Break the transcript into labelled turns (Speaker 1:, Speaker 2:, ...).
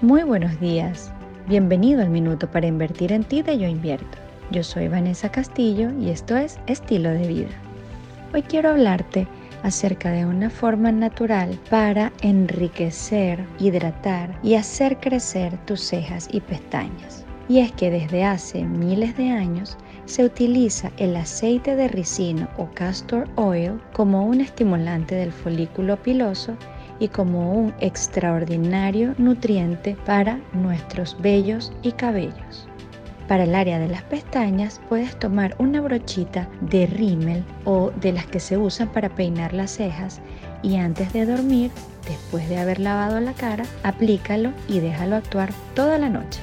Speaker 1: Muy buenos días. Bienvenido al Minuto para Invertir en Ti de Yo Invierto. Yo soy Vanessa Castillo y esto es Estilo de Vida. Hoy quiero hablarte acerca de una forma natural para enriquecer, hidratar y hacer crecer tus cejas y pestañas. Y es que desde hace miles de años se utiliza el aceite de ricino o castor oil como un estimulante del folículo piloso y como un extraordinario nutriente para nuestros vellos y cabellos. Para el área de las pestañas puedes tomar una brochita de rímel o de las que se usan para peinar las cejas y antes de dormir, después de haber lavado la cara, aplícalo y déjalo actuar toda la noche.